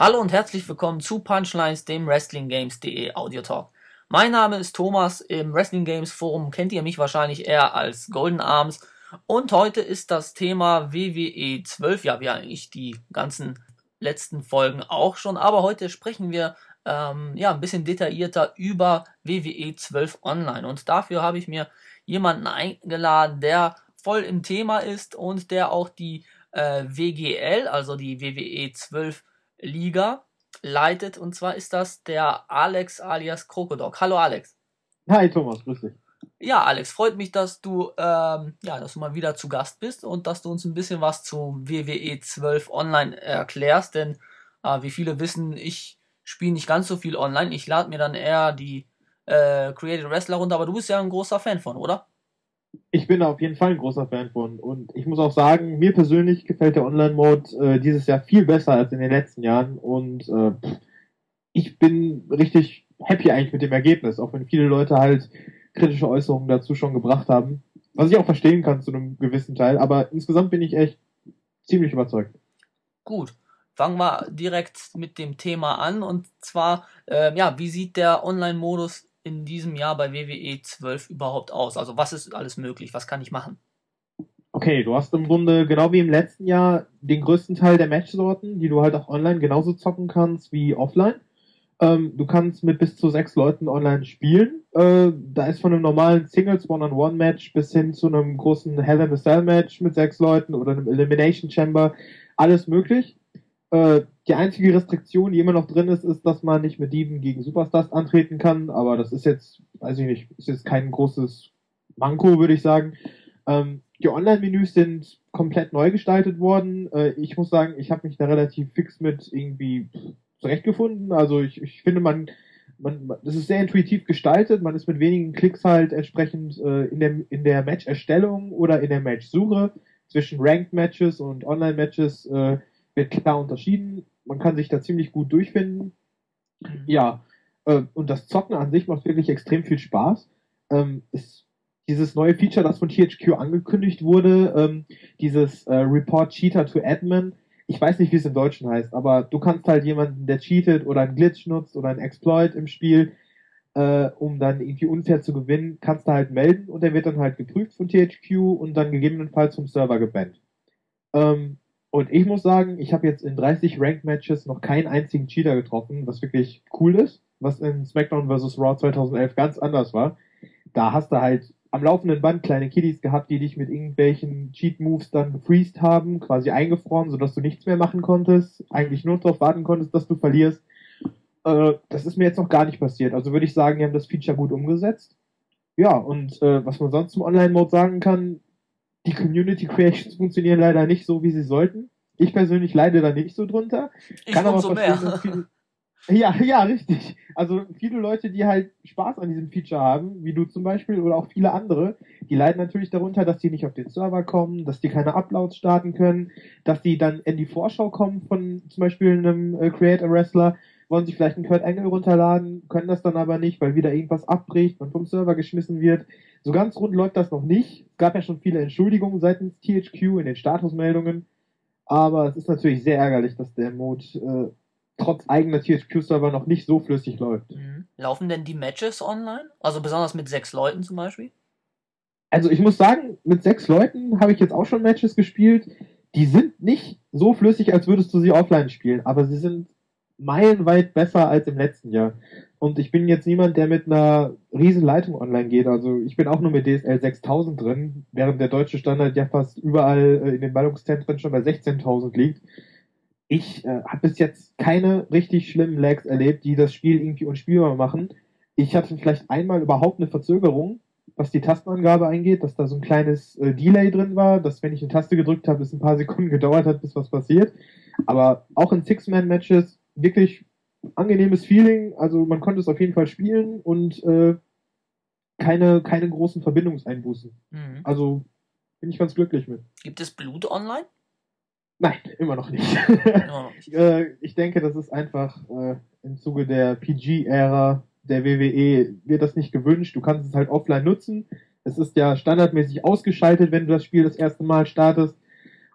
Hallo und herzlich willkommen zu Punchlines, dem WrestlingGames.de Audio Talk. Mein Name ist Thomas. Im Wrestling Games Forum kennt ihr mich wahrscheinlich eher als Golden Arms. Und heute ist das Thema WWE 12. Ja, wie eigentlich die ganzen letzten Folgen auch schon. Aber heute sprechen wir ähm, ja ein bisschen detaillierter über WWE 12 Online. Und dafür habe ich mir jemanden eingeladen, der voll im Thema ist und der auch die äh, WGL, also die WWE 12 Liga leitet. Und zwar ist das der Alex alias Krokodok. Hallo Alex. Hi Thomas, grüß dich. Ja, Alex, freut mich, dass du, ähm, ja, dass du mal wieder zu Gast bist und dass du uns ein bisschen was zu WWE 12 Online erklärst, denn äh, wie viele wissen, ich spiele nicht ganz so viel online. Ich lade mir dann eher die äh, Creative Wrestler runter, aber du bist ja ein großer Fan von, oder? Ich bin auf jeden Fall ein großer Fan von. Und ich muss auch sagen, mir persönlich gefällt der Online-Mode äh, dieses Jahr viel besser als in den letzten Jahren. Und äh, ich bin richtig happy eigentlich mit dem Ergebnis, auch wenn viele Leute halt kritische Äußerungen dazu schon gebracht haben. Was ich auch verstehen kann zu einem gewissen Teil. Aber insgesamt bin ich echt ziemlich überzeugt. Gut. Fangen wir direkt mit dem Thema an. Und zwar, äh, ja, wie sieht der Online-Modus in diesem Jahr bei WWE 12 überhaupt aus? Also was ist alles möglich? Was kann ich machen? Okay, du hast im Grunde genau wie im letzten Jahr den größten Teil der Matchsorten, die du halt auch online genauso zocken kannst wie offline. Ähm, du kannst mit bis zu sechs Leuten online spielen. Äh, da ist von einem normalen Singles One-on-One-Match bis hin zu einem großen Hell in a Cell-Match mit sechs Leuten oder einem Elimination Chamber alles möglich. Äh, die einzige Restriktion, die immer noch drin ist, ist, dass man nicht mit Dieben gegen Superstars antreten kann, aber das ist jetzt, weiß ich nicht, ist jetzt kein großes Manko, würde ich sagen. Ähm, die Online-Menüs sind komplett neu gestaltet worden. Äh, ich muss sagen, ich habe mich da relativ fix mit irgendwie zurechtgefunden. Also ich, ich finde, man, man, das ist sehr intuitiv gestaltet. Man ist mit wenigen Klicks halt entsprechend äh, in der, in der Match-Erstellung oder in der Match-Suche zwischen Ranked-Matches und Online-Matches äh, wird klar unterschieden. Man kann sich da ziemlich gut durchfinden. Mhm. Ja, äh, und das Zocken an sich macht wirklich extrem viel Spaß. Ähm, ist dieses neue Feature, das von THQ angekündigt wurde, ähm, dieses äh, Report Cheater to Admin, ich weiß nicht, wie es im Deutschen heißt, aber du kannst halt jemanden, der cheatet oder einen Glitch nutzt oder einen Exploit im Spiel, äh, um dann irgendwie unfair zu gewinnen, kannst du halt melden und der wird dann halt geprüft von THQ und dann gegebenenfalls vom Server gebannt. Ähm, und ich muss sagen, ich habe jetzt in 30 Ranked Matches noch keinen einzigen Cheater getroffen, was wirklich cool ist, was in SmackDown vs. Raw 2011 ganz anders war. Da hast du halt am laufenden Band kleine Kiddies gehabt, die dich mit irgendwelchen Cheat-Moves dann gefreezed haben, quasi eingefroren, sodass du nichts mehr machen konntest, eigentlich nur darauf warten konntest, dass du verlierst. Äh, das ist mir jetzt noch gar nicht passiert. Also würde ich sagen, die haben das Feature gut umgesetzt. Ja, und äh, was man sonst zum Online-Mode sagen kann, die Community Creations funktionieren leider nicht so, wie sie sollten. Ich persönlich leide da nicht so drunter. Ich kann aber verstehen, mehr. Viele, ja, ja, richtig. Also viele Leute, die halt Spaß an diesem Feature haben, wie du zum Beispiel oder auch viele andere, die leiden natürlich darunter, dass die nicht auf den Server kommen, dass die keine Uploads starten können, dass die dann in die Vorschau kommen von zum Beispiel einem äh, Creator Wrestler wollen sich vielleicht einen Kurt Angle runterladen, können das dann aber nicht, weil wieder irgendwas abbricht, und vom Server geschmissen wird. So ganz rund läuft das noch nicht. Es gab ja schon viele Entschuldigungen seitens THQ in den Statusmeldungen. Aber es ist natürlich sehr ärgerlich, dass der Mode äh, trotz eigener THQ-Server noch nicht so flüssig läuft. Mhm. Laufen denn die Matches online? Also besonders mit sechs Leuten zum Beispiel? Also ich muss sagen, mit sechs Leuten habe ich jetzt auch schon Matches gespielt. Die sind nicht so flüssig, als würdest du sie offline spielen, aber sie sind meilenweit besser als im letzten Jahr. Und ich bin jetzt niemand, der mit einer riesen Leitung online geht. Also ich bin auch nur mit DSL 6000 drin, während der deutsche Standard ja fast überall äh, in den Ballungszentren schon bei 16.000 liegt. Ich äh, habe bis jetzt keine richtig schlimmen Lags erlebt, die das Spiel irgendwie unspielbar machen. Ich hatte vielleicht einmal überhaupt eine Verzögerung, was die Tastenangabe eingeht, dass da so ein kleines äh, Delay drin war, dass wenn ich eine Taste gedrückt habe, es ein paar Sekunden gedauert hat, bis was passiert. Aber auch in Six-Man-Matches wirklich angenehmes Feeling. Also man konnte es auf jeden Fall spielen und äh, keine, keine großen Verbindungseinbußen. Mhm. Also bin ich ganz glücklich mit. Gibt es Blut online? Nein, immer noch nicht. Immer noch nicht. äh, ich denke, das ist einfach äh, im Zuge der PG-Ära der WWE wird das nicht gewünscht. Du kannst es halt offline nutzen. Es ist ja standardmäßig ausgeschaltet, wenn du das Spiel das erste Mal startest.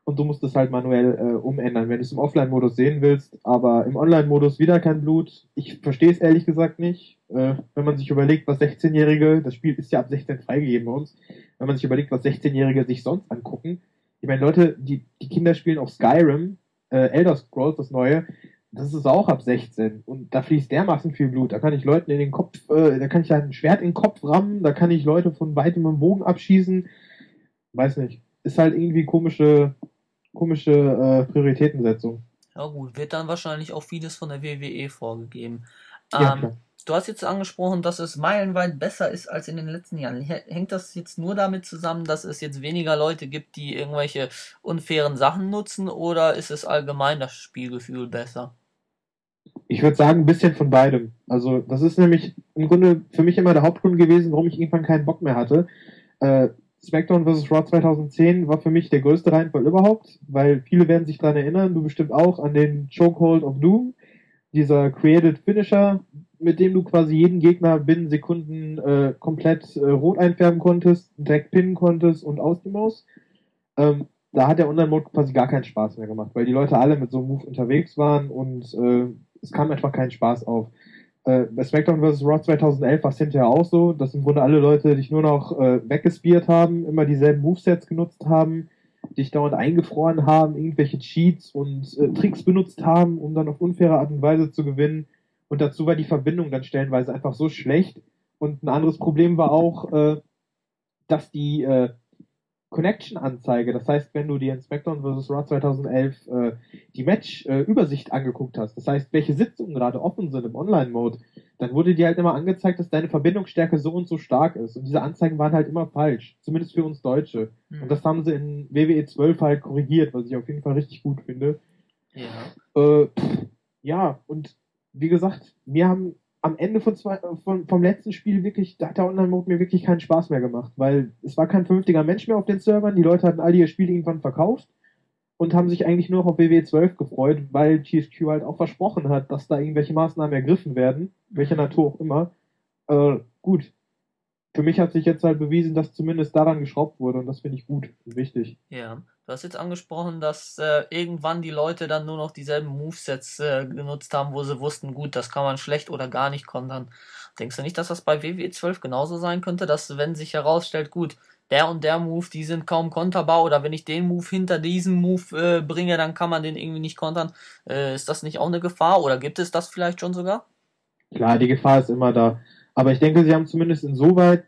Und du musst es halt manuell äh, umändern, wenn du es im Offline-Modus sehen willst. Aber im Online-Modus wieder kein Blut. Ich verstehe es ehrlich gesagt nicht. Äh, wenn man sich überlegt, was 16-Jährige, das Spiel ist ja ab 16 freigegeben bei uns, wenn man sich überlegt, was 16-Jährige sich sonst angucken. Ich meine, Leute, die, die Kinder spielen auf Skyrim, äh, Elder Scrolls, das neue, das ist auch ab 16 und da fließt dermaßen viel Blut. Da kann ich Leuten in den Kopf, äh, da kann ich halt ein Schwert in den Kopf rammen, da kann ich Leute von weitem im Bogen abschießen. Weiß nicht. Ist halt irgendwie komische, komische äh, Prioritätensetzung. Ja gut, wird dann wahrscheinlich auch vieles von der WWE vorgegeben. Ja, ähm, du hast jetzt angesprochen, dass es meilenweit besser ist als in den letzten Jahren. Hängt das jetzt nur damit zusammen, dass es jetzt weniger Leute gibt, die irgendwelche unfairen Sachen nutzen, oder ist es allgemein das Spielgefühl besser? Ich würde sagen, ein bisschen von beidem. Also, das ist nämlich im Grunde für mich immer der Hauptgrund gewesen, warum ich irgendwann keinen Bock mehr hatte. Äh, SmackDown vs. Raw 2010 war für mich der größte Reinfall überhaupt, weil viele werden sich daran erinnern, du bestimmt auch, an den Chokehold of Doom, dieser Created Finisher, mit dem du quasi jeden Gegner binnen Sekunden äh, komplett äh, rot einfärben konntest, direkt pinnen konntest und aus die Maus. Ähm, da hat der Online-Mode quasi gar keinen Spaß mehr gemacht, weil die Leute alle mit so einem Move unterwegs waren und äh, es kam einfach keinen Spaß auf. Äh, SmackDown vs. Raw 2011 war es hinterher auch so, dass im Grunde alle Leute dich nur noch äh, weggespiert haben, immer dieselben Movesets genutzt haben, dich dauernd eingefroren haben, irgendwelche Cheats und äh, Tricks benutzt haben, um dann auf unfaire Art und Weise zu gewinnen. Und dazu war die Verbindung dann stellenweise einfach so schlecht. Und ein anderes Problem war auch, äh, dass die äh, Connection-Anzeige. Das heißt, wenn du dir in SmackDown vs. Raw 2011 äh, die Match-Übersicht äh, angeguckt hast, das heißt, welche Sitzungen gerade offen sind im Online-Mode, dann wurde dir halt immer angezeigt, dass deine Verbindungsstärke so und so stark ist. Und diese Anzeigen waren halt immer falsch. Zumindest für uns Deutsche. Mhm. Und das haben sie in WWE 12 halt korrigiert, was ich auf jeden Fall richtig gut finde. Ja. Äh, ja, und wie gesagt, mir haben am Ende von zwei, von, vom letzten Spiel wirklich, da hat der Online-Mode mir wirklich keinen Spaß mehr gemacht, weil es war kein vernünftiger Mensch mehr auf den Servern, die Leute hatten alle ihr Spiel irgendwann verkauft und haben sich eigentlich nur noch auf WWE 12 gefreut, weil TSQ halt auch versprochen hat, dass da irgendwelche Maßnahmen ergriffen werden, welcher Natur auch immer. Äh, gut. Für mich hat sich jetzt halt bewiesen, dass zumindest daran geschraubt wurde und das finde ich gut und wichtig. Ja. Du hast jetzt angesprochen, dass äh, irgendwann die Leute dann nur noch dieselben Movesets äh, genutzt haben, wo sie wussten, gut, das kann man schlecht oder gar nicht kontern. Denkst du nicht, dass das bei WWE 12 genauso sein könnte, dass wenn sich herausstellt, gut, der und der Move, die sind kaum konterbar oder wenn ich den Move hinter diesen Move äh, bringe, dann kann man den irgendwie nicht kontern. Äh, ist das nicht auch eine Gefahr oder gibt es das vielleicht schon sogar? Klar, die Gefahr ist immer da. Aber ich denke, sie haben zumindest insoweit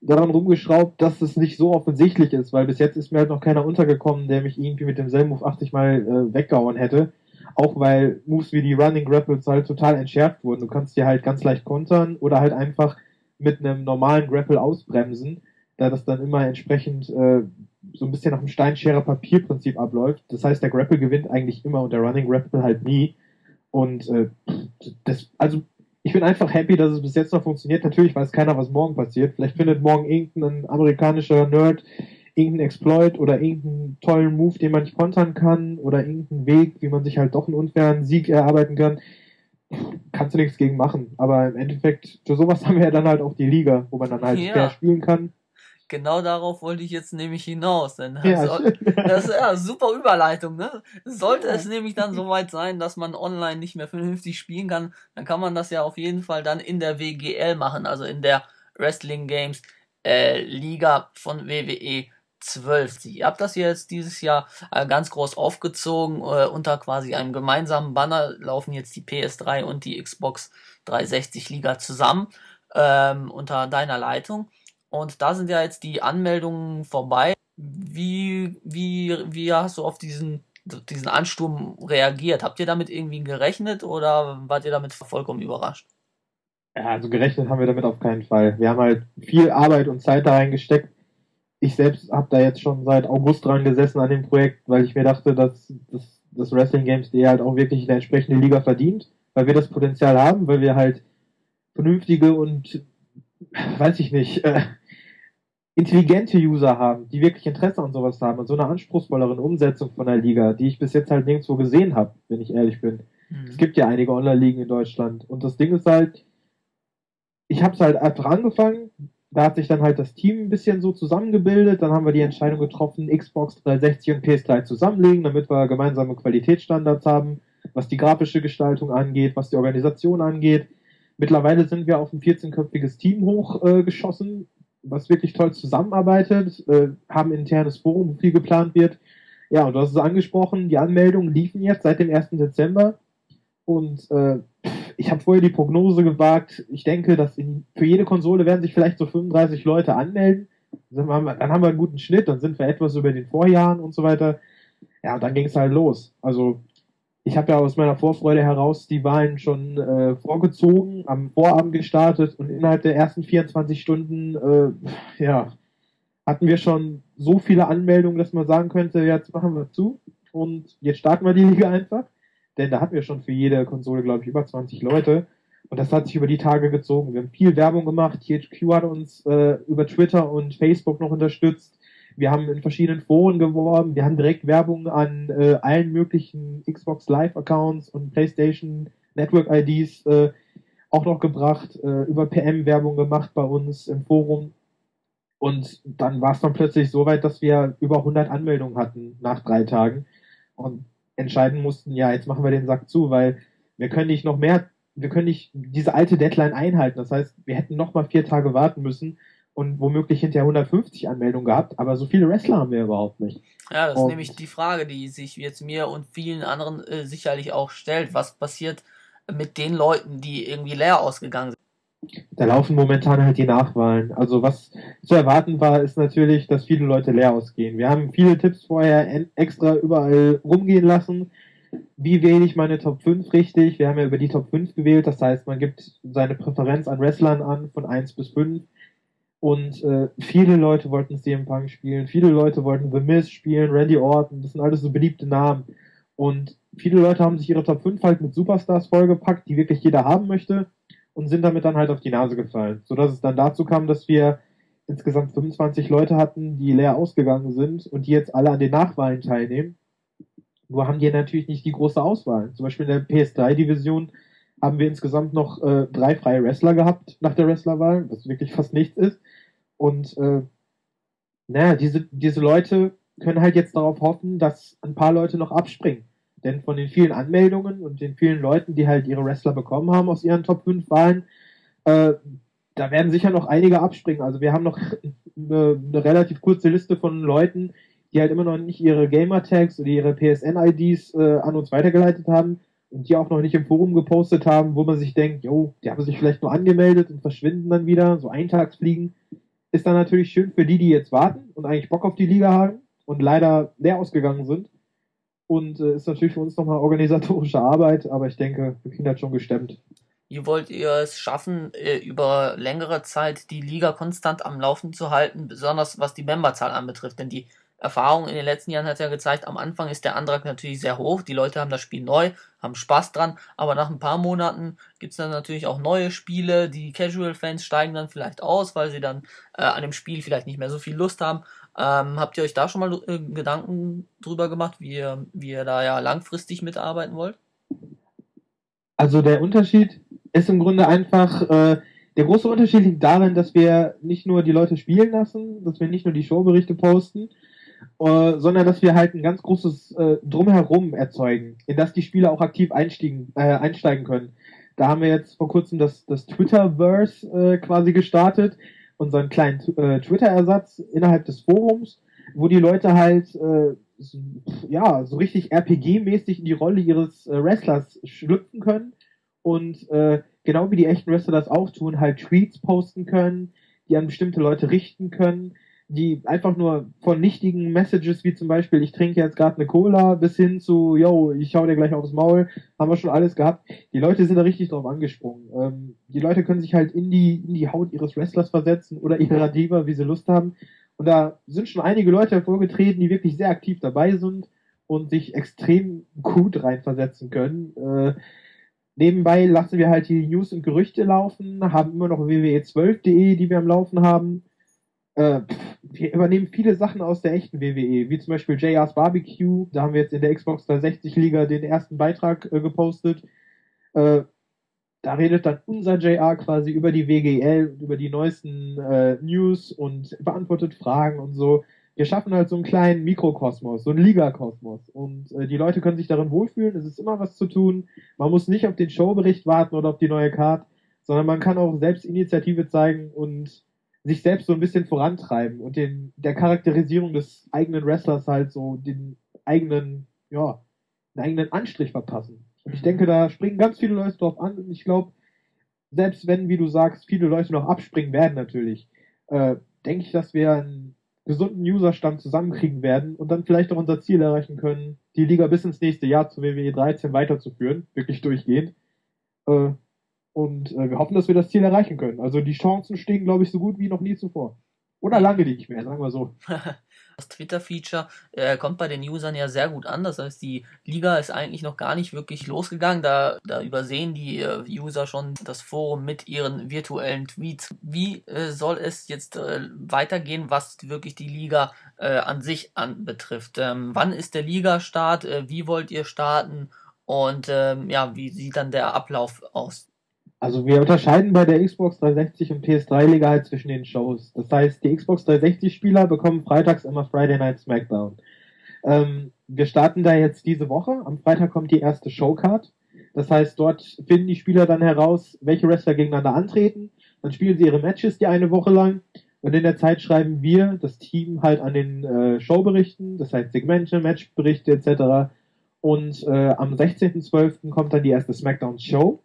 daran rumgeschraubt, dass es nicht so offensichtlich ist, weil bis jetzt ist mir halt noch keiner untergekommen, der mich irgendwie mit demselben Move 80 Mal äh, weggehauen hätte. Auch weil Moves wie die Running Grapples halt total entschärft wurden. Du kannst dir halt ganz leicht kontern oder halt einfach mit einem normalen Grapple ausbremsen, da das dann immer entsprechend äh, so ein bisschen nach dem Steinschere-Papier-Prinzip abläuft. Das heißt, der Grapple gewinnt eigentlich immer und der Running Grapple halt nie. Und äh, das, also ich bin einfach happy, dass es bis jetzt noch funktioniert. Natürlich weiß keiner, was morgen passiert. Vielleicht findet morgen irgendein amerikanischer Nerd irgendeinen Exploit oder irgendeinen tollen Move, den man nicht kontern kann oder irgendeinen Weg, wie man sich halt doch einen unfairen Sieg erarbeiten kann. Kannst du nichts gegen machen. Aber im Endeffekt, für sowas haben wir ja dann halt auch die Liga, wo man dann halt ja. fair spielen kann genau darauf wollte ich jetzt nämlich hinaus. Denn das, ja, soll, das ist ja super Überleitung, ne? Sollte ja. es nämlich dann soweit sein, dass man online nicht mehr vernünftig spielen kann, dann kann man das ja auf jeden Fall dann in der WGL machen, also in der Wrestling Games äh, Liga von WWE 12. Ihr habt das jetzt dieses Jahr äh, ganz groß aufgezogen. Äh, unter quasi einem gemeinsamen Banner laufen jetzt die PS3 und die Xbox 360 Liga zusammen ähm, unter deiner Leitung. Und da sind ja jetzt die Anmeldungen vorbei. Wie, wie, wie hast du auf diesen, diesen Ansturm reagiert? Habt ihr damit irgendwie gerechnet oder wart ihr damit vollkommen überrascht? Ja, also gerechnet haben wir damit auf keinen Fall. Wir haben halt viel Arbeit und Zeit da reingesteckt. Ich selbst habe da jetzt schon seit August dran gesessen an dem Projekt, weil ich mir dachte, dass das, das Wrestling Games die halt auch wirklich eine entsprechende Liga verdient, weil wir das Potenzial haben, weil wir halt vernünftige und weiß ich nicht, äh, intelligente User haben, die wirklich Interesse an sowas haben, an so einer anspruchsvolleren Umsetzung von der Liga, die ich bis jetzt halt nirgendwo gesehen habe, wenn ich ehrlich bin. Mhm. Es gibt ja einige Online-Ligen in Deutschland und das Ding ist halt, ich habe es halt einfach angefangen, da hat sich dann halt das Team ein bisschen so zusammengebildet. Dann haben wir die Entscheidung getroffen, Xbox 360 und PS3 zusammenlegen, damit wir gemeinsame Qualitätsstandards haben, was die grafische Gestaltung angeht, was die Organisation angeht. Mittlerweile sind wir auf ein 14-köpfiges Team hochgeschossen, äh, was wirklich toll zusammenarbeitet, äh, haben internes Forum, wo viel geplant wird. Ja, und du hast es angesprochen, die Anmeldungen liefen jetzt seit dem 1. Dezember. Und äh, ich habe vorher die Prognose gewagt. Ich denke, dass in, für jede Konsole werden sich vielleicht so 35 Leute anmelden. Dann haben, wir, dann haben wir einen guten Schnitt, dann sind wir etwas über den Vorjahren und so weiter. Ja, und dann ging es halt los. Also ich habe ja aus meiner Vorfreude heraus die Wahlen schon äh, vorgezogen, am Vorabend gestartet und innerhalb der ersten 24 Stunden, äh, ja, hatten wir schon so viele Anmeldungen, dass man sagen könnte, jetzt machen wir zu und jetzt starten wir die Liga einfach denn da hatten wir schon für jede Konsole, glaube ich, über 20 Leute. Und das hat sich über die Tage gezogen. Wir haben viel Werbung gemacht. THQ hat uns äh, über Twitter und Facebook noch unterstützt. Wir haben in verschiedenen Foren geworben. Wir haben direkt Werbung an äh, allen möglichen Xbox Live Accounts und PlayStation Network IDs äh, auch noch gebracht. Äh, über PM Werbung gemacht bei uns im Forum. Und dann war es dann plötzlich so weit, dass wir über 100 Anmeldungen hatten nach drei Tagen. Und entscheiden mussten, ja, jetzt machen wir den Sack zu, weil wir können nicht noch mehr, wir können nicht diese alte Deadline einhalten. Das heißt, wir hätten noch mal vier Tage warten müssen und womöglich hinterher 150 Anmeldungen gehabt, aber so viele Wrestler haben wir überhaupt nicht. Ja, das und ist nämlich die Frage, die sich jetzt mir und vielen anderen äh, sicherlich auch stellt. Was passiert mit den Leuten, die irgendwie leer ausgegangen sind? Da laufen momentan halt die Nachwahlen. Also was zu erwarten war, ist natürlich, dass viele Leute leer ausgehen. Wir haben viele Tipps vorher extra überall rumgehen lassen. Wie wähle ich meine Top 5 richtig? Wir haben ja über die Top 5 gewählt. Das heißt, man gibt seine Präferenz an Wrestlern an, von 1 bis 5. Und äh, viele Leute wollten CM Punk spielen, viele Leute wollten The Miz spielen, Randy Orton, das sind alles so beliebte Namen. Und viele Leute haben sich ihre Top 5 halt mit Superstars vollgepackt, die wirklich jeder haben möchte und sind damit dann halt auf die Nase gefallen. Sodass es dann dazu kam, dass wir insgesamt 25 Leute hatten, die leer ausgegangen sind und die jetzt alle an den Nachwahlen teilnehmen. Nur haben die natürlich nicht die große Auswahl. Zum Beispiel in der PS3-Division haben wir insgesamt noch äh, drei freie Wrestler gehabt nach der Wrestlerwahl, was wirklich fast nichts ist. Und äh, naja, diese, diese Leute können halt jetzt darauf hoffen, dass ein paar Leute noch abspringen. Denn von den vielen Anmeldungen und den vielen Leuten, die halt ihre Wrestler bekommen haben aus ihren Top 5 Wahlen, äh, da werden sicher noch einige abspringen. Also wir haben noch eine, eine, relativ kurze Liste von Leuten, die halt immer noch nicht ihre Gamertags oder ihre PSN-IDs äh, an uns weitergeleitet haben und die auch noch nicht im Forum gepostet haben, wo man sich denkt, jo, die haben sich vielleicht nur angemeldet und verschwinden dann wieder, so Eintagsfliegen. Ist dann natürlich schön für die, die jetzt warten und eigentlich Bock auf die Liga haben und leider leer ausgegangen sind und äh, ist natürlich für uns nochmal organisatorische Arbeit, aber ich denke, wir kriegen das schon gestemmt. Wie wollt ihr es schaffen, äh, über längere Zeit die Liga konstant am Laufen zu halten, besonders was die Memberzahl anbetrifft? Denn die Erfahrung in den letzten Jahren hat ja gezeigt, am Anfang ist der Antrag natürlich sehr hoch, die Leute haben das Spiel neu, haben Spaß dran, aber nach ein paar Monaten gibt es dann natürlich auch neue Spiele, die Casual-Fans steigen dann vielleicht aus, weil sie dann äh, an dem Spiel vielleicht nicht mehr so viel Lust haben. Ähm, habt ihr euch da schon mal äh, Gedanken drüber gemacht, wie ihr, wie ihr da ja langfristig mitarbeiten wollt? Also der Unterschied ist im Grunde einfach, äh, der große Unterschied liegt darin, dass wir nicht nur die Leute spielen lassen, dass wir nicht nur die Showberichte posten, äh, sondern dass wir halt ein ganz großes äh, Drumherum erzeugen, in das die Spieler auch aktiv einsteigen, äh, einsteigen können. Da haben wir jetzt vor kurzem das, das Twitterverse äh, quasi gestartet, unseren kleinen äh, Twitter-Ersatz innerhalb des Forums, wo die Leute halt äh, so, ja so richtig RPG-mäßig in die Rolle ihres äh, Wrestlers schlüpfen können und äh, genau wie die echten Wrestler das auch tun, halt Tweets posten können, die an bestimmte Leute richten können, die einfach nur von nichtigen Messages wie zum Beispiel, ich trinke jetzt gerade eine Cola, bis hin zu, yo, ich schau dir gleich aufs Maul, haben wir schon alles gehabt. Die Leute sind da richtig drauf angesprungen. Ähm, die Leute können sich halt in die, in die Haut ihres Wrestlers versetzen oder ihrer Diva, wie sie Lust haben. Und da sind schon einige Leute hervorgetreten, die wirklich sehr aktiv dabei sind und sich extrem gut reinversetzen können. Äh, nebenbei lassen wir halt die News und Gerüchte laufen, haben immer noch wwe12.de, die wir am Laufen haben äh, wir übernehmen viele Sachen aus der echten WWE, wie zum Beispiel JR's Barbecue. Da haben wir jetzt in der Xbox 360 Liga den ersten Beitrag äh, gepostet. Äh, da redet dann unser JR quasi über die WGL, über die neuesten äh, News und beantwortet Fragen und so. Wir schaffen halt so einen kleinen Mikrokosmos, so einen Ligakosmos. Und äh, die Leute können sich darin wohlfühlen, es ist immer was zu tun. Man muss nicht auf den Showbericht warten oder auf die neue Card, sondern man kann auch selbst Initiative zeigen und sich selbst so ein bisschen vorantreiben und den, der Charakterisierung des eigenen Wrestlers halt so den eigenen, ja, einen eigenen Anstrich verpassen. Und ich denke, da springen ganz viele Leute drauf an und ich glaube, selbst wenn, wie du sagst, viele Leute noch abspringen werden natürlich, äh, denke ich, dass wir einen gesunden Userstamm zusammenkriegen werden und dann vielleicht auch unser Ziel erreichen können, die Liga bis ins nächste Jahr zu WWE 13 weiterzuführen, wirklich durchgehend. Äh, und äh, wir hoffen, dass wir das Ziel erreichen können. Also die Chancen stehen, glaube ich, so gut wie noch nie zuvor. Oder lange nicht mehr, sagen wir so. Das Twitter-Feature äh, kommt bei den Usern ja sehr gut an. Das heißt, die Liga ist eigentlich noch gar nicht wirklich losgegangen. Da, da übersehen die äh, User schon das Forum mit ihren virtuellen Tweets. Wie äh, soll es jetzt äh, weitergehen, was wirklich die Liga äh, an sich anbetrifft? Ähm, wann ist der Liga-Start? Äh, wie wollt ihr starten? Und ähm, ja, wie sieht dann der Ablauf aus? Also wir unterscheiden bei der Xbox 360 und PS3-Liga halt zwischen den Shows. Das heißt, die Xbox 360-Spieler bekommen freitags immer Friday Night SmackDown. Ähm, wir starten da jetzt diese Woche. Am Freitag kommt die erste Showcard. Das heißt, dort finden die Spieler dann heraus, welche Wrestler gegeneinander antreten. Dann spielen sie ihre Matches die eine Woche lang. Und in der Zeit schreiben wir, das Team, halt an den äh, Showberichten, das heißt Segmente, Matchberichte etc. Und äh, am 16.12. kommt dann die erste SmackDown-Show.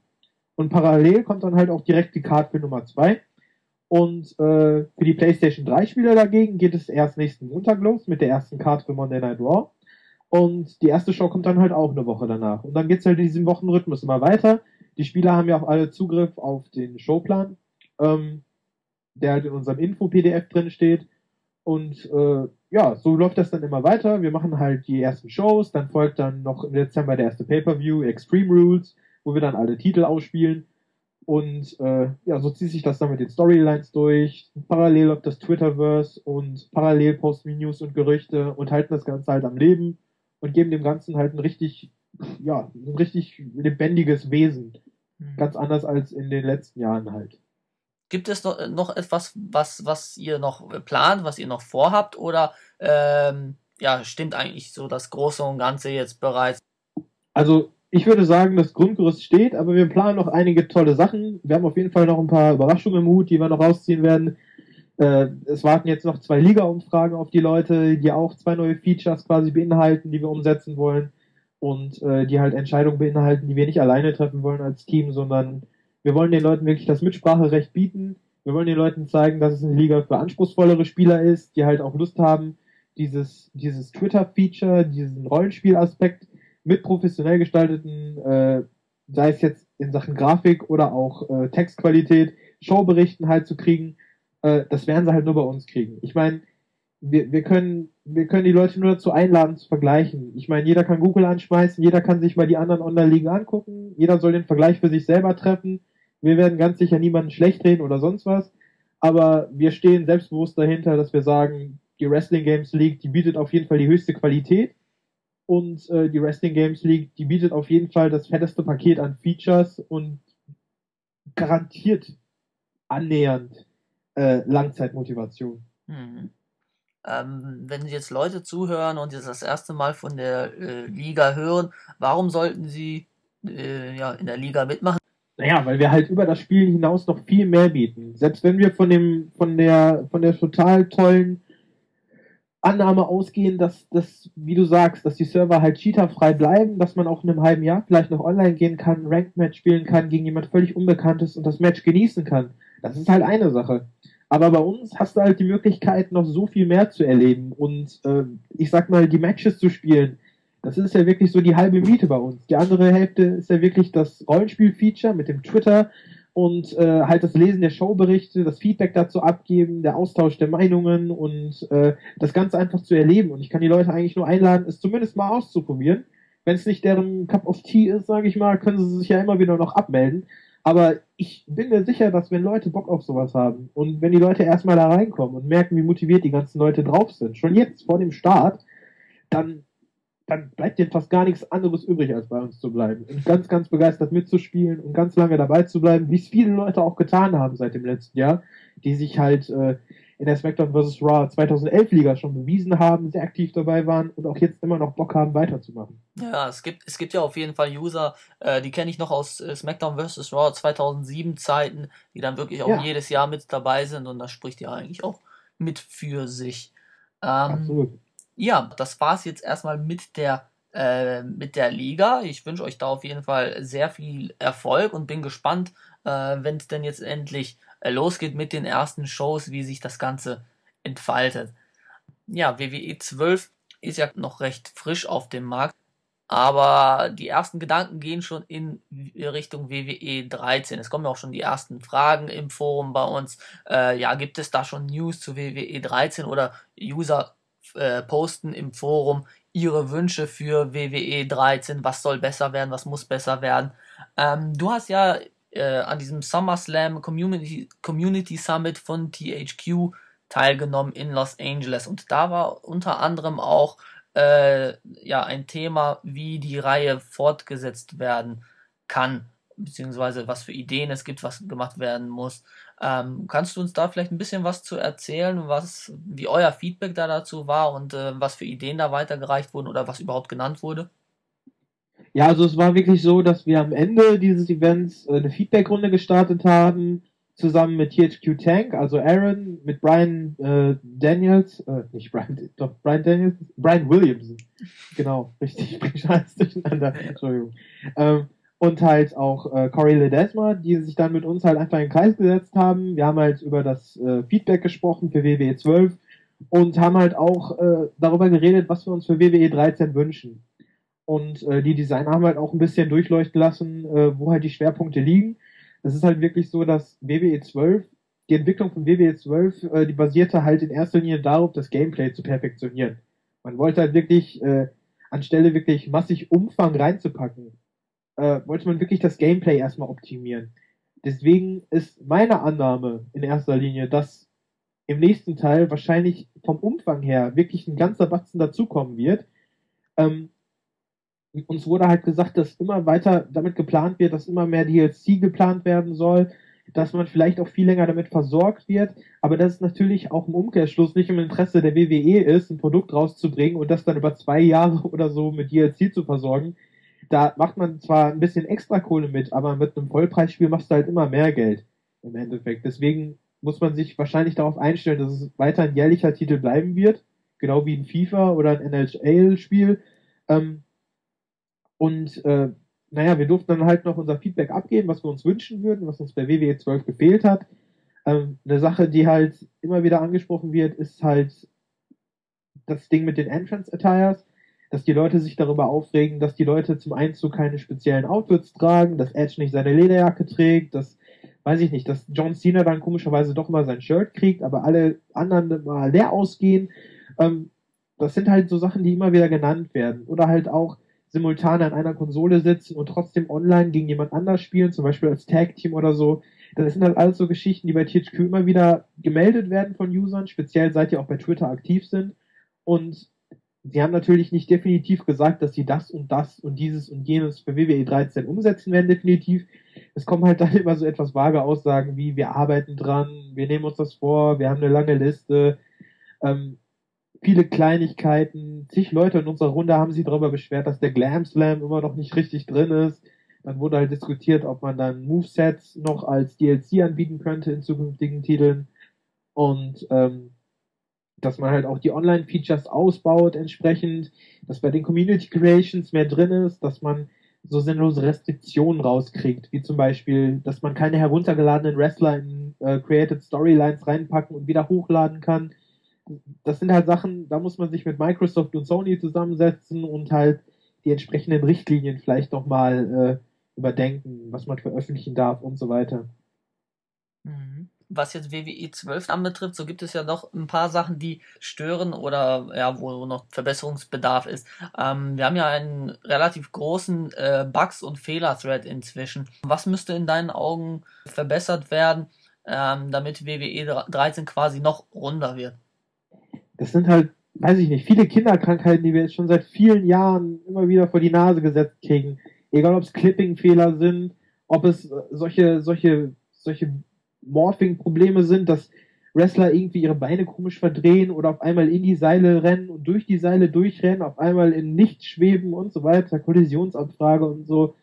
Und parallel kommt dann halt auch direkt die Card für Nummer 2. Und äh, für die PlayStation 3 Spieler dagegen geht es erst nächsten Montag los mit der ersten Card für Monday Night Raw. Und die erste Show kommt dann halt auch eine Woche danach. Und dann geht's halt in diesem Wochenrhythmus immer weiter. Die Spieler haben ja auch alle Zugriff auf den Showplan, ähm, der halt in unserem Info-PDF drin steht. Und äh, ja, so läuft das dann immer weiter. Wir machen halt die ersten Shows, dann folgt dann noch im Dezember der erste Pay-Per-View, Extreme Rules wo wir dann alle Titel ausspielen. Und äh, ja, so zieht sich das dann mit den Storylines durch. Parallel läuft das Twitterverse und parallel posten wir News und Gerüchte und halten das Ganze halt am Leben und geben dem Ganzen halt ein richtig, ja, ein richtig lebendiges Wesen. Mhm. Ganz anders als in den letzten Jahren halt. Gibt es noch, noch etwas, was, was ihr noch plant, was ihr noch vorhabt oder ähm, ja, stimmt eigentlich so das Große und Ganze jetzt bereits? Also ich würde sagen, das Grundgerüst steht, aber wir planen noch einige tolle Sachen. Wir haben auf jeden Fall noch ein paar Überraschungen im Hut, die wir noch rausziehen werden. Äh, es warten jetzt noch zwei Liga-Umfragen auf die Leute, die auch zwei neue Features quasi beinhalten, die wir umsetzen wollen und äh, die halt Entscheidungen beinhalten, die wir nicht alleine treffen wollen als Team, sondern wir wollen den Leuten wirklich das Mitspracherecht bieten. Wir wollen den Leuten zeigen, dass es eine Liga für anspruchsvollere Spieler ist, die halt auch Lust haben, dieses, dieses Twitter-Feature, diesen Rollenspielaspekt mit professionell gestalteten, äh, sei es jetzt in Sachen Grafik oder auch äh, Textqualität, Showberichten halt zu kriegen, äh, das werden sie halt nur bei uns kriegen. Ich meine, wir, wir können wir können die Leute nur dazu einladen zu vergleichen. Ich meine, jeder kann Google anschmeißen, jeder kann sich mal die anderen Online-Ligen angucken, jeder soll den Vergleich für sich selber treffen. Wir werden ganz sicher niemanden schlecht reden oder sonst was, aber wir stehen selbstbewusst dahinter, dass wir sagen, die Wrestling Games League, die bietet auf jeden Fall die höchste Qualität und äh, die Wrestling Games League, die bietet auf jeden Fall das fetteste Paket an Features und garantiert annähernd äh, Langzeitmotivation. Hm. Ähm, wenn jetzt Leute zuhören und jetzt das erste Mal von der äh, Liga hören, warum sollten sie äh, ja, in der Liga mitmachen? Naja, weil wir halt über das Spiel hinaus noch viel mehr bieten. Selbst wenn wir von dem, von der, von der total tollen Annahme ausgehen, dass das, wie du sagst, dass die Server halt cheaterfrei bleiben, dass man auch in einem halben Jahr vielleicht noch online gehen kann, Ranked Match spielen kann gegen jemand völlig Unbekanntes und das Match genießen kann. Das ist halt eine Sache. Aber bei uns hast du halt die Möglichkeit, noch so viel mehr zu erleben und äh, ich sag mal, die Matches zu spielen. Das ist ja wirklich so die halbe Miete bei uns. Die andere Hälfte ist ja wirklich das Rollenspiel-Feature mit dem Twitter und äh, halt das Lesen der Showberichte, das Feedback dazu abgeben, der Austausch der Meinungen und äh, das Ganze einfach zu erleben. Und ich kann die Leute eigentlich nur einladen, es zumindest mal auszuprobieren. Wenn es nicht deren Cup of Tea ist, sage ich mal, können sie sich ja immer wieder noch abmelden. Aber ich bin mir sicher, dass wenn Leute Bock auf sowas haben und wenn die Leute erstmal da reinkommen und merken, wie motiviert die ganzen Leute drauf sind, schon jetzt vor dem Start, dann dann bleibt dir fast gar nichts anderes übrig, als bei uns zu bleiben. Und ganz, ganz begeistert mitzuspielen und ganz lange dabei zu bleiben, wie es viele Leute auch getan haben seit dem letzten Jahr, die sich halt äh, in der SmackDown vs. Raw 2011 Liga schon bewiesen haben, sehr aktiv dabei waren und auch jetzt immer noch Bock haben, weiterzumachen. Ja, es gibt, es gibt ja auf jeden Fall User, äh, die kenne ich noch aus äh, SmackDown vs. Raw 2007 Zeiten, die dann wirklich auch ja. jedes Jahr mit dabei sind und das spricht ja eigentlich auch mit für sich. Ähm, Absolut. Ja, das war's jetzt erstmal mit der äh, mit der Liga. Ich wünsche euch da auf jeden Fall sehr viel Erfolg und bin gespannt, äh, wenn es denn jetzt endlich äh, losgeht mit den ersten Shows, wie sich das Ganze entfaltet. Ja, WWE 12 ist ja noch recht frisch auf dem Markt, aber die ersten Gedanken gehen schon in Richtung WWE 13. Es kommen ja auch schon die ersten Fragen im Forum bei uns. Äh, ja, gibt es da schon News zu WWE 13 oder User äh, posten im Forum ihre Wünsche für WWE 13? Was soll besser werden? Was muss besser werden? Ähm, du hast ja äh, an diesem SummerSlam Community, Community Summit von THQ teilgenommen in Los Angeles. Und da war unter anderem auch äh, ja ein Thema, wie die Reihe fortgesetzt werden kann, beziehungsweise was für Ideen es gibt, was gemacht werden muss. Ähm, kannst du uns da vielleicht ein bisschen was zu erzählen, was, wie euer Feedback da dazu war und äh, was für Ideen da weitergereicht wurden oder was überhaupt genannt wurde? Ja, also es war wirklich so, dass wir am Ende dieses Events äh, eine Feedbackrunde gestartet haben, zusammen mit THQ Tank, also Aaron, mit Brian äh, Daniels, äh, nicht Brian, doch Brian Daniels, Brian Williamson. Genau, richtig, alles durcheinander, Entschuldigung. Ähm, und halt auch äh, Corey Ledesma, die sich dann mit uns halt einfach in den Kreis gesetzt haben. Wir haben halt über das äh, Feedback gesprochen für WWE 12 und haben halt auch äh, darüber geredet, was wir uns für WWE 13 wünschen. Und äh, die Designer haben halt auch ein bisschen durchleuchten lassen, äh, wo halt die Schwerpunkte liegen. Es ist halt wirklich so, dass WWE 12, die Entwicklung von WWE 12, äh, die basierte halt in erster Linie darauf, das Gameplay zu perfektionieren. Man wollte halt wirklich, äh, anstelle wirklich massig Umfang reinzupacken, äh, wollte man wirklich das Gameplay erstmal optimieren. Deswegen ist meine Annahme in erster Linie, dass im nächsten Teil wahrscheinlich vom Umfang her wirklich ein ganzer Batzen dazukommen wird. Ähm, uns wurde halt gesagt, dass immer weiter damit geplant wird, dass immer mehr DLC geplant werden soll, dass man vielleicht auch viel länger damit versorgt wird, aber dass es natürlich auch im Umkehrschluss nicht im Interesse der WWE ist, ein Produkt rauszubringen und das dann über zwei Jahre oder so mit DLC zu versorgen. Da macht man zwar ein bisschen extra Kohle mit, aber mit einem Vollpreisspiel machst du halt immer mehr Geld im Endeffekt. Deswegen muss man sich wahrscheinlich darauf einstellen, dass es weiter ein jährlicher Titel bleiben wird, genau wie ein FIFA oder ein NHL-Spiel. Ähm, und äh, naja, wir durften dann halt noch unser Feedback abgeben, was wir uns wünschen würden, was uns bei WWE 12 gefehlt hat. Ähm, eine Sache, die halt immer wieder angesprochen wird, ist halt das Ding mit den Entrance Attires, dass die Leute sich darüber aufregen, dass die Leute zum Einzug keine speziellen Outfits tragen, dass Edge nicht seine Lederjacke trägt, dass, weiß ich nicht, dass John Cena dann komischerweise doch mal sein Shirt kriegt, aber alle anderen mal leer ausgehen. Ähm, das sind halt so Sachen, die immer wieder genannt werden. Oder halt auch, simultan an einer Konsole sitzen und trotzdem online gegen jemand anders spielen, zum Beispiel als Tag-Team oder so. Das sind halt alles so Geschichten, die bei THQ immer wieder gemeldet werden von Usern, speziell seit die auch bei Twitter aktiv sind. Und sie haben natürlich nicht definitiv gesagt, dass sie das und das und dieses und jenes für WWE 13 umsetzen werden, definitiv. Es kommen halt dann immer so etwas vage Aussagen wie, wir arbeiten dran, wir nehmen uns das vor, wir haben eine lange Liste. Ähm, viele Kleinigkeiten. Zig Leute in unserer Runde haben sich darüber beschwert, dass der Glam Slam immer noch nicht richtig drin ist. Dann wurde halt diskutiert, ob man dann Movesets noch als DLC anbieten könnte in zukünftigen Titeln. Und ähm, dass man halt auch die Online-Features ausbaut entsprechend, dass bei den Community Creations mehr drin ist, dass man so sinnlose Restriktionen rauskriegt, wie zum Beispiel, dass man keine heruntergeladenen Wrestler in äh, Created Storylines reinpacken und wieder hochladen kann, das sind halt Sachen, da muss man sich mit Microsoft und Sony zusammensetzen und halt die entsprechenden Richtlinien vielleicht noch mal äh, überdenken, was man veröffentlichen darf und so weiter. Mhm. Was jetzt WWE 12 anbetrifft, so gibt es ja noch ein paar Sachen, die stören oder ja, wo noch Verbesserungsbedarf ist. Ähm, wir haben ja einen relativ großen äh, Bugs- und Fehler-Thread inzwischen. Was müsste in deinen Augen verbessert werden, ähm, damit WWE 13 quasi noch runder wird? das sind halt weiß ich nicht, viele Kinderkrankheiten, die wir jetzt schon seit vielen Jahren immer wieder vor die Nase gesetzt kriegen. Egal ob es Clipping-Fehler sind, ob es solche, solche, solche Morphing-Probleme sind, dass Wrestler irgendwie ihre Beine komisch verdrehen oder auf einmal in die Seile rennen und durch die Seile durchrennen, auf einmal in nichts schweben und so weiter, Kollisionsabfrage und so.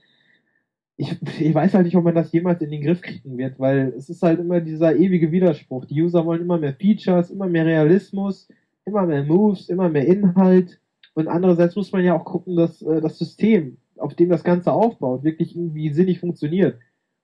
Ich, ich weiß halt nicht, ob man das jemals in den Griff kriegen wird, weil es ist halt immer dieser ewige Widerspruch. Die User wollen immer mehr Features, immer mehr Realismus, immer mehr Moves, immer mehr Inhalt. Und andererseits muss man ja auch gucken, dass äh, das System, auf dem das Ganze aufbaut, wirklich irgendwie sinnig funktioniert.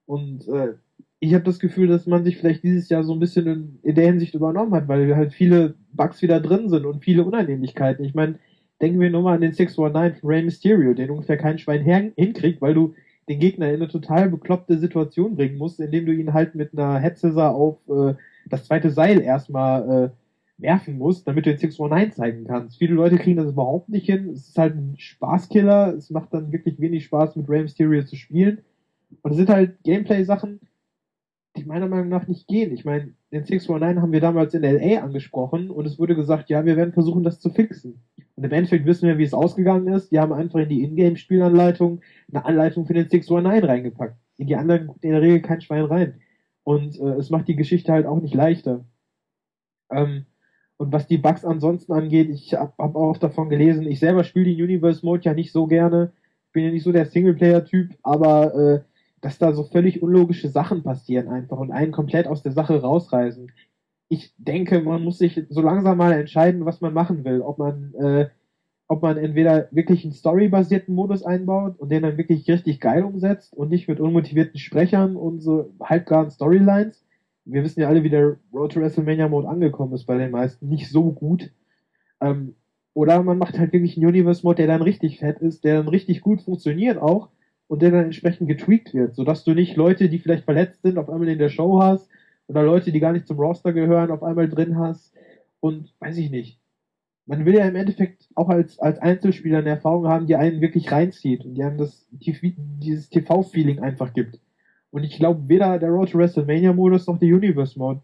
Und äh, ich habe das Gefühl, dass man sich vielleicht dieses Jahr so ein bisschen in, in, der Hinsicht übernommen hat, weil halt viele Bugs wieder drin sind und viele Unannehmlichkeiten. Ich meine, denken wir nur mal an den 619 von Rey Mysterio, den ungefähr kein Schwein hinkriegt, weil du den Gegner in eine total bekloppte Situation bringen musst, indem du ihn halt mit einer Headscissor auf äh, das zweite Seil erstmal äh, werfen musst, damit du den 619 zeigen kannst. Viele Leute kriegen das überhaupt nicht hin. Es ist halt ein Spaßkiller. Es macht dann wirklich wenig Spaß, mit Rey Mysterio zu spielen. Und es sind halt Gameplay-Sachen, meiner Meinung nach nicht gehen. Ich meine, den 619 haben wir damals in LA angesprochen und es wurde gesagt, ja, wir werden versuchen, das zu fixen. Und im Endeffekt wissen wir, wie es ausgegangen ist. Die haben einfach in die Ingame-Spielanleitung eine Anleitung für den 619 reingepackt. In die anderen guckt in der Regel kein Schwein rein. Und äh, es macht die Geschichte halt auch nicht leichter. Ähm, und was die Bugs ansonsten angeht, ich habe hab auch davon gelesen, ich selber spiele den Universe Mode ja nicht so gerne. Ich bin ja nicht so der Singleplayer-Typ, aber äh, dass da so völlig unlogische Sachen passieren einfach und einen komplett aus der Sache rausreißen. Ich denke, man muss sich so langsam mal entscheiden, was man machen will. Ob man, äh, ob man entweder wirklich einen storybasierten Modus einbaut und den dann wirklich richtig geil umsetzt und nicht mit unmotivierten Sprechern und so halbgaren Storylines. Wir wissen ja alle, wie der Road to WrestleMania Mode angekommen ist bei den meisten. Nicht so gut. Ähm, oder man macht halt wirklich einen Universe Mode, der dann richtig fett ist, der dann richtig gut funktioniert auch und der dann entsprechend getweakt wird, sodass du nicht Leute, die vielleicht verletzt sind, auf einmal in der Show hast oder Leute, die gar nicht zum Roster gehören, auf einmal drin hast und weiß ich nicht. Man will ja im Endeffekt auch als, als Einzelspieler eine Erfahrung haben, die einen wirklich reinzieht und die einem das, dieses TV-Feeling einfach gibt. Und ich glaube, weder der Road to WrestleMania Modus noch der Universe Mode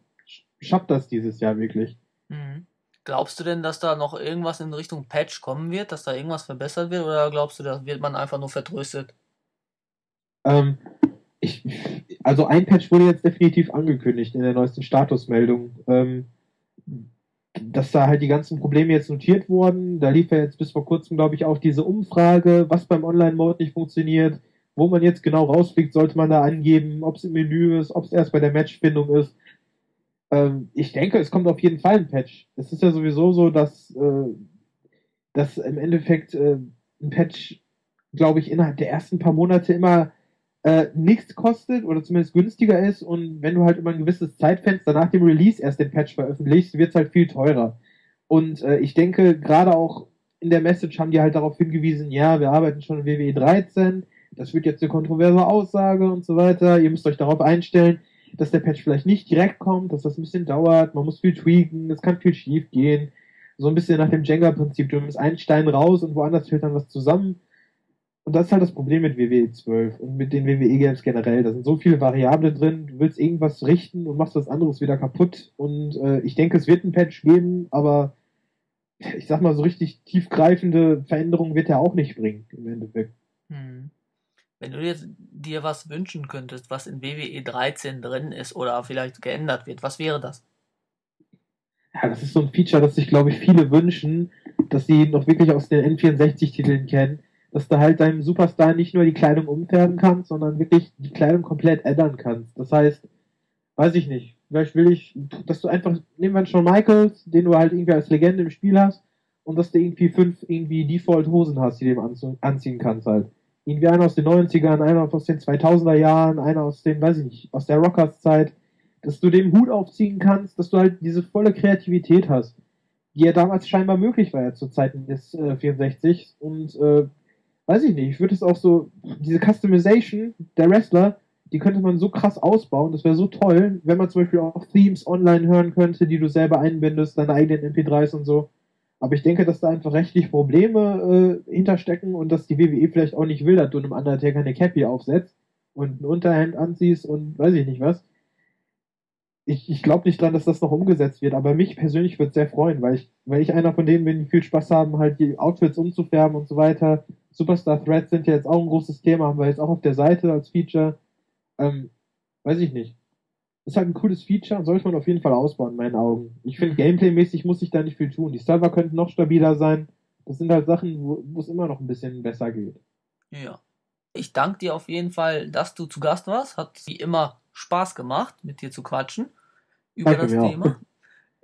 schafft das dieses Jahr wirklich. Mhm. Glaubst du denn, dass da noch irgendwas in Richtung Patch kommen wird, dass da irgendwas verbessert wird, oder glaubst du, da wird man einfach nur vertröstet? Ähm, ich, also ein Patch wurde jetzt definitiv angekündigt in der neuesten Statusmeldung. Ähm, dass da halt die ganzen Probleme jetzt notiert wurden. Da lief ja jetzt bis vor kurzem, glaube ich, auch diese Umfrage, was beim Online-Mode nicht funktioniert, wo man jetzt genau rausfliegt, sollte man da angeben, ob es im Menü ist, ob es erst bei der Matchfindung ist. Ähm, ich denke, es kommt auf jeden Fall ein Patch. Es ist ja sowieso so, dass, äh, dass im Endeffekt äh, ein Patch, glaube ich, innerhalb der ersten paar Monate immer äh, nichts kostet oder zumindest günstiger ist und wenn du halt immer ein gewisses Zeitfenster nach dem Release erst den Patch veröffentlichst, wird es halt viel teurer. Und äh, ich denke, gerade auch in der Message haben die halt darauf hingewiesen, ja, wir arbeiten schon in WWE 13, das wird jetzt eine kontroverse Aussage und so weiter, ihr müsst euch darauf einstellen, dass der Patch vielleicht nicht direkt kommt, dass das ein bisschen dauert, man muss viel tweaken, es kann viel schief gehen. So ein bisschen nach dem Jenga-Prinzip, du nimmst einen Stein raus und woanders fällt dann was zusammen und das ist halt das Problem mit WWE 12 und mit den WWE Games generell. Da sind so viele Variablen drin. Du willst irgendwas richten und machst was anderes wieder kaputt. Und äh, ich denke, es wird ein Patch geben, aber ich sag mal, so richtig tiefgreifende Veränderungen wird er auch nicht bringen, im Endeffekt. Hm. Wenn du jetzt dir was wünschen könntest, was in WWE 13 drin ist oder vielleicht geändert wird, was wäre das? Ja, das ist so ein Feature, das sich, glaube ich, viele wünschen, dass sie noch wirklich aus den N64-Titeln kennen dass du halt deinem Superstar nicht nur die Kleidung umfärben kannst, sondern wirklich die Kleidung komplett ändern kannst. Das heißt, weiß ich nicht, vielleicht will ich, dass du einfach, nehmen wir schon Michaels, den du halt irgendwie als Legende im Spiel hast, und dass du irgendwie fünf irgendwie Default-Hosen hast, die du anziehen kannst halt. Irgendwie einer aus den 90ern, einer aus den 2000er Jahren, einer aus den, weiß ich nicht, aus der Rockers-Zeit, dass du den Hut aufziehen kannst, dass du halt diese volle Kreativität hast, die ja damals scheinbar möglich war ja zu Zeiten des äh, 64 und äh, weiß ich nicht, ich würde es auch so, diese Customization der Wrestler, die könnte man so krass ausbauen, das wäre so toll, wenn man zum Beispiel auch Themes online hören könnte, die du selber einbindest, deine eigenen MP3s und so. Aber ich denke, dass da einfach rechtlich Probleme äh, hinterstecken und dass die WWE vielleicht auch nicht will, dass du einem Undertaker eine Cappy aufsetzt und ein Unterhemd anziehst und weiß ich nicht was. ich, ich glaube nicht dran, dass das noch umgesetzt wird, aber mich persönlich würde es sehr freuen, weil ich, weil ich einer von denen bin, die viel Spaß haben, halt die Outfits umzufärben und so weiter. Superstar Threads sind ja jetzt auch ein großes Thema, haben wir jetzt auch auf der Seite als Feature. Ähm, weiß ich nicht. Ist halt ein cooles Feature und sollte man auf jeden Fall ausbauen, in meinen Augen. Ich finde, Gameplay-mäßig muss ich da nicht viel tun. Die Server könnten noch stabiler sein. Das sind halt Sachen, wo es immer noch ein bisschen besser geht. Ja. Ich danke dir auf jeden Fall, dass du zu Gast warst. Hat wie immer Spaß gemacht, mit dir zu quatschen über danke das Thema.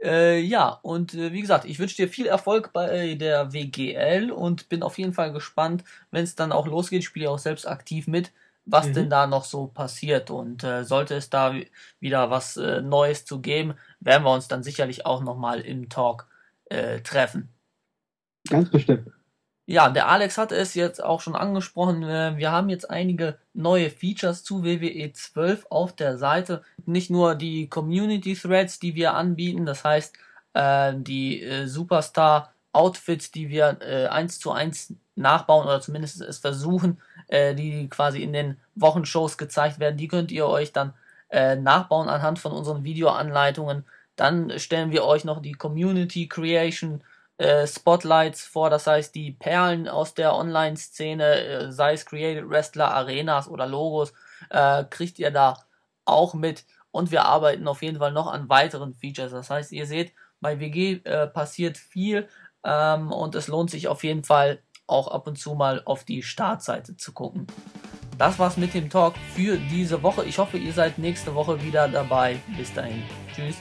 Äh, ja, und äh, wie gesagt, ich wünsche dir viel Erfolg bei der WGL und bin auf jeden Fall gespannt, wenn es dann auch losgeht. Ich spiele auch selbst aktiv mit, was mhm. denn da noch so passiert. Und äh, sollte es da wieder was äh, Neues zu geben, werden wir uns dann sicherlich auch nochmal im Talk äh, treffen. Ganz bestimmt. Ja, der Alex hatte es jetzt auch schon angesprochen. Äh, wir haben jetzt einige neue Features zu WWE 12 auf der Seite. Nicht nur die Community Threads, die wir anbieten, das heißt äh, die äh, Superstar Outfits, die wir eins zu eins nachbauen oder zumindest es versuchen, die quasi in den Wochenshows gezeigt werden. Die könnt ihr euch dann nachbauen anhand von unseren Videoanleitungen. Dann stellen wir euch noch die Community Creation Spotlights vor, das heißt die Perlen aus der Online-Szene, äh, sei es Created Wrestler, Arenas oder Logos, äh, kriegt ihr da auch mit. Und wir arbeiten auf jeden Fall noch an weiteren Features. Das heißt, ihr seht, bei WG äh, passiert viel ähm, und es lohnt sich auf jeden Fall auch ab und zu mal auf die Startseite zu gucken. Das war's mit dem Talk für diese Woche. Ich hoffe, ihr seid nächste Woche wieder dabei. Bis dahin. Tschüss.